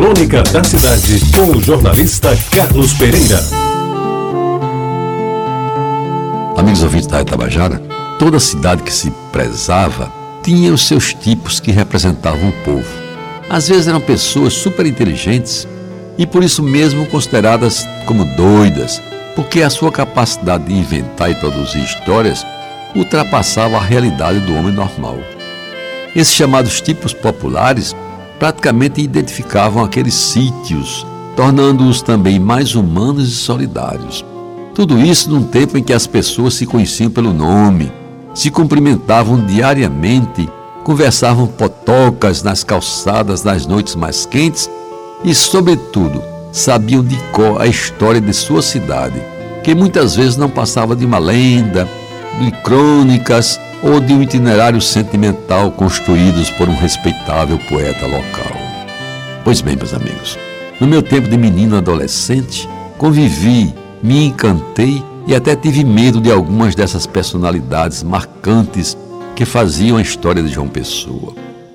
Crônica da Cidade, com o jornalista Carlos Pereira. Amigos ouvintes da Itabajara, toda cidade que se prezava tinha os seus tipos que representavam o povo. Às vezes eram pessoas super inteligentes e por isso mesmo consideradas como doidas, porque a sua capacidade de inventar e produzir histórias ultrapassava a realidade do homem normal. Esses chamados tipos populares praticamente identificavam aqueles sítios, tornando-os também mais humanos e solidários. Tudo isso num tempo em que as pessoas se conheciam pelo nome, se cumprimentavam diariamente, conversavam potocas nas calçadas nas noites mais quentes e, sobretudo, sabiam de cor a história de sua cidade, que muitas vezes não passava de uma lenda, de crônicas ou de um itinerário sentimental construídos por um respeitável poeta local. Pois bem, meus amigos, no meu tempo de menino adolescente, convivi, me encantei e até tive medo de algumas dessas personalidades marcantes que faziam a história de João Pessoa.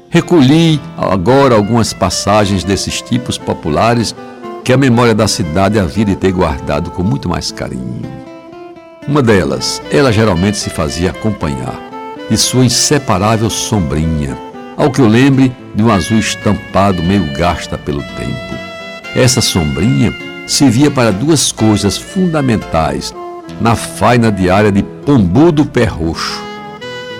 Recolhi agora algumas passagens desses tipos populares que a memória da cidade havia de ter guardado com muito mais carinho. Uma delas, ela geralmente se fazia acompanhar de sua inseparável sombrinha, ao que eu lembre de um azul estampado meio gasta pelo tempo. Essa sombrinha servia para duas coisas fundamentais na faina diária de Pombudo Pé Roxo.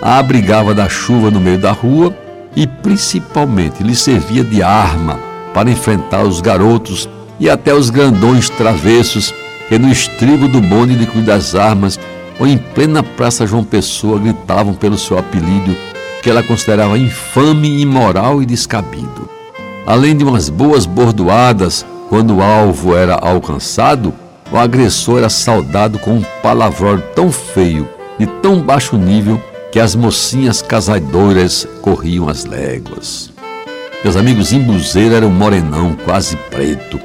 A abrigava da chuva no meio da rua e principalmente lhe servia de arma para enfrentar os garotos e até os grandões travessos que no estribo do bonde de Cruz das Armas ou em plena Praça João Pessoa gritavam pelo seu apelido que ela considerava infame, imoral e descabido. Além de umas boas bordoadas quando o alvo era alcançado, o agressor era saudado com um palavrão tão feio, de tão baixo nível, que as mocinhas casaidoras corriam as léguas. Meus amigos, Imbuzeiro era um morenão quase preto,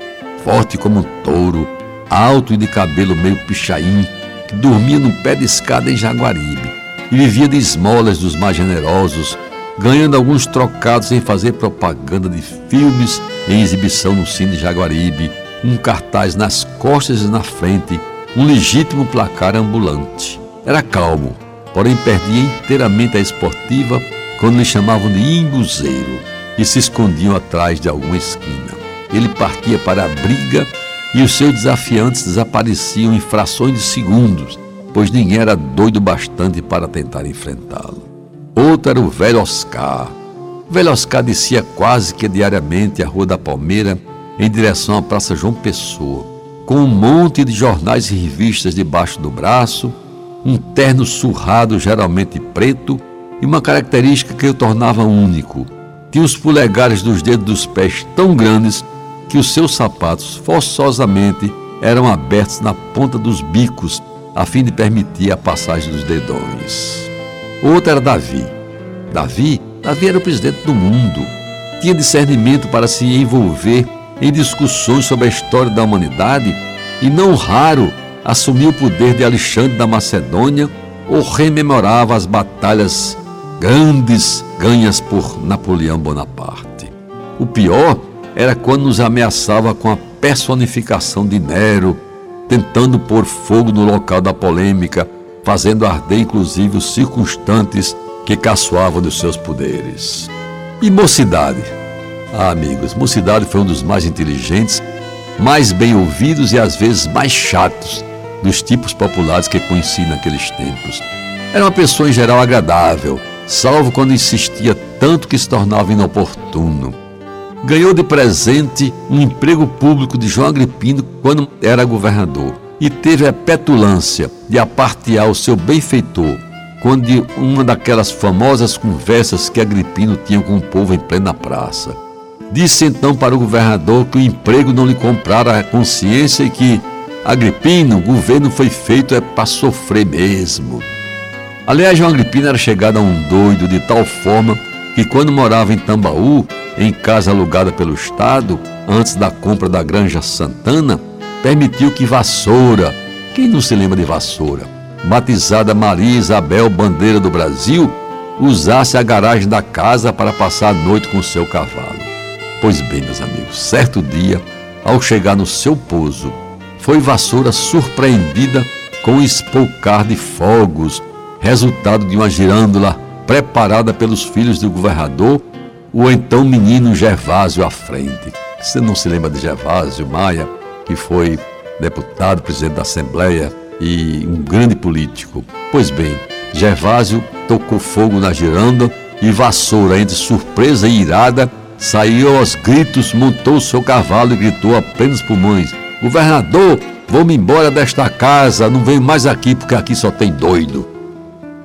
forte como um touro, alto e de cabelo meio pichain, que dormia no pé de escada em Jaguaribe e vivia de esmolas dos mais generosos, ganhando alguns trocados em fazer propaganda de filmes em exibição no Cine Jaguaribe, um cartaz nas costas e na frente, um legítimo placar ambulante. Era calmo, porém perdia inteiramente a esportiva quando lhe chamavam de imbuzeiro e se escondiam atrás de alguma esquina. Ele partia para a briga e os seus desafiantes desapareciam em frações de segundos, pois ninguém era doido bastante para tentar enfrentá-lo. Outro era o velho Oscar. O velho Oscar descia quase que diariamente a Rua da Palmeira em direção à Praça João Pessoa, com um monte de jornais e revistas debaixo do braço, um terno surrado geralmente preto e uma característica que o tornava único. Tinha os polegares dos dedos dos pés tão grandes que os seus sapatos forçosamente eram abertos na ponta dos bicos a fim de permitir a passagem dos dedões. Outro era Davi. Davi, Davi era o presidente do mundo. Tinha discernimento para se envolver em discussões sobre a história da humanidade e, não raro, assumia o poder de Alexandre da Macedônia ou rememorava as batalhas grandes ganhas por Napoleão Bonaparte. O pior era quando nos ameaçava com a personificação de Nero, tentando pôr fogo no local da polêmica, fazendo arder inclusive os circunstantes que caçoavam dos seus poderes. E mocidade? Ah, amigos, mocidade foi um dos mais inteligentes, mais bem ouvidos e às vezes mais chatos dos tipos populares que conheci naqueles tempos. Era uma pessoa em geral agradável, salvo quando insistia tanto que se tornava inoportuno ganhou de presente um emprego público de João Agripino quando era governador e teve a petulância de apartear o seu benfeitor quando uma daquelas famosas conversas que Agripino tinha com o povo em plena praça. Disse então para o governador que o emprego não lhe comprara a consciência e que Agripino, o governo foi feito é para sofrer mesmo. Aliás, João Agripino era chegado a um doido de tal forma que quando morava em Tambaú, em casa alugada pelo Estado, antes da compra da Granja Santana, permitiu que Vassoura, quem não se lembra de Vassoura, batizada Maria Isabel Bandeira do Brasil, usasse a garagem da casa para passar a noite com seu cavalo. Pois bem, meus amigos, certo dia, ao chegar no seu pouso, foi Vassoura surpreendida com um espolcar de fogos, resultado de uma girândola preparada pelos filhos do governador, o então menino Gervásio à frente. Você não se lembra de Gervásio Maia, que foi deputado, presidente da Assembleia e um grande político? Pois bem, Gervásio tocou fogo na giranda e Vassoura, entre surpresa e irada, saiu aos gritos, montou seu cavalo e gritou a plenos pulmões: Governador, vou-me embora desta casa, não venho mais aqui porque aqui só tem doido.